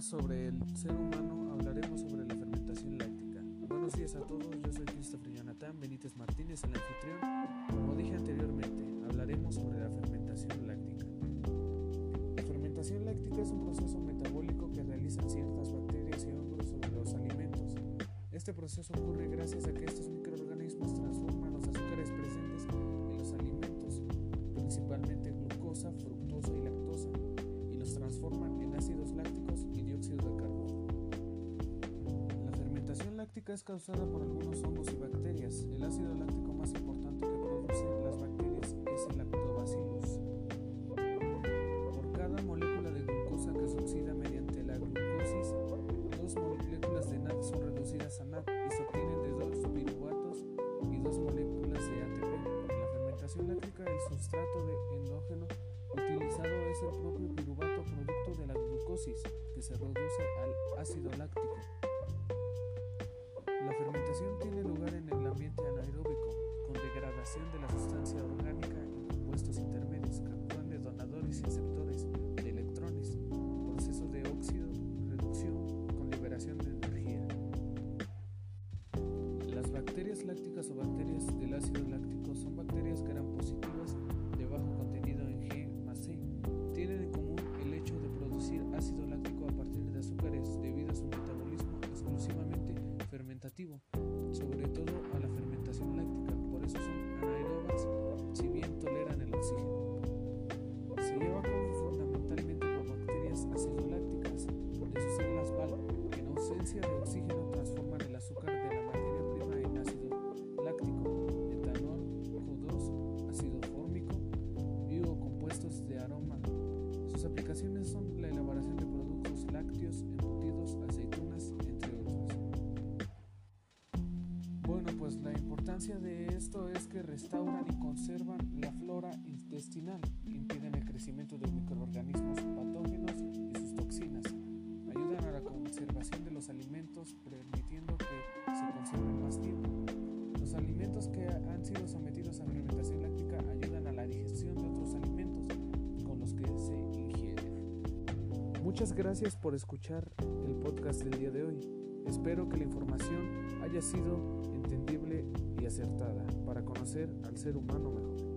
sobre el ser humano hablaremos sobre la fermentación láctica. Buenos días a todos, yo soy Christopher Jonathan Benítez Martínez, el anfitrión. Como dije anteriormente, hablaremos sobre la fermentación láctica. La fermentación láctica es un proceso metabólico que realizan ciertas bacterias y hongos sobre los alimentos. Este proceso ocurre gracias a que estos microorganismos transforman los azúcares láctica es causada por algunos hongos y bacterias. El ácido láctico más importante que producen las bacterias es el lactobacillus. Por cada molécula de glucosa que se oxida mediante la glucosis, dos moléculas de NAD son reducidas a NAD y se obtienen de dos piruvatos y dos moléculas de ATP. En la fermentación láctica, el sustrato de endógeno utilizado es el propio piruvato producto de la glucosis, que se reduce al ácido láctico. Fermentación tiene lugar en el ambiente anaeróbico, con degradación de la sustancia orgánica en compuestos intermedios que actúan de donadores y receptores de electrones, proceso de óxido, reducción con liberación de energía. Las bacterias lácticas o bacterias del ácido láctico ausencia de oxígeno transforman el azúcar de la materia prima en ácido láctico, etanol, Q2, ácido fórmico y o compuestos de aroma. Sus aplicaciones son la elaboración de productos lácteos, embutidos, aceitunas, entre otros. Bueno, pues la importancia de esto es que restauran y conservan la flora intestinal, sido sometidos a fermentación láctica ayudan a la digestión de otros alimentos con los que se ingieren. Muchas gracias por escuchar el podcast del día de hoy. Espero que la información haya sido entendible y acertada para conocer al ser humano mejor.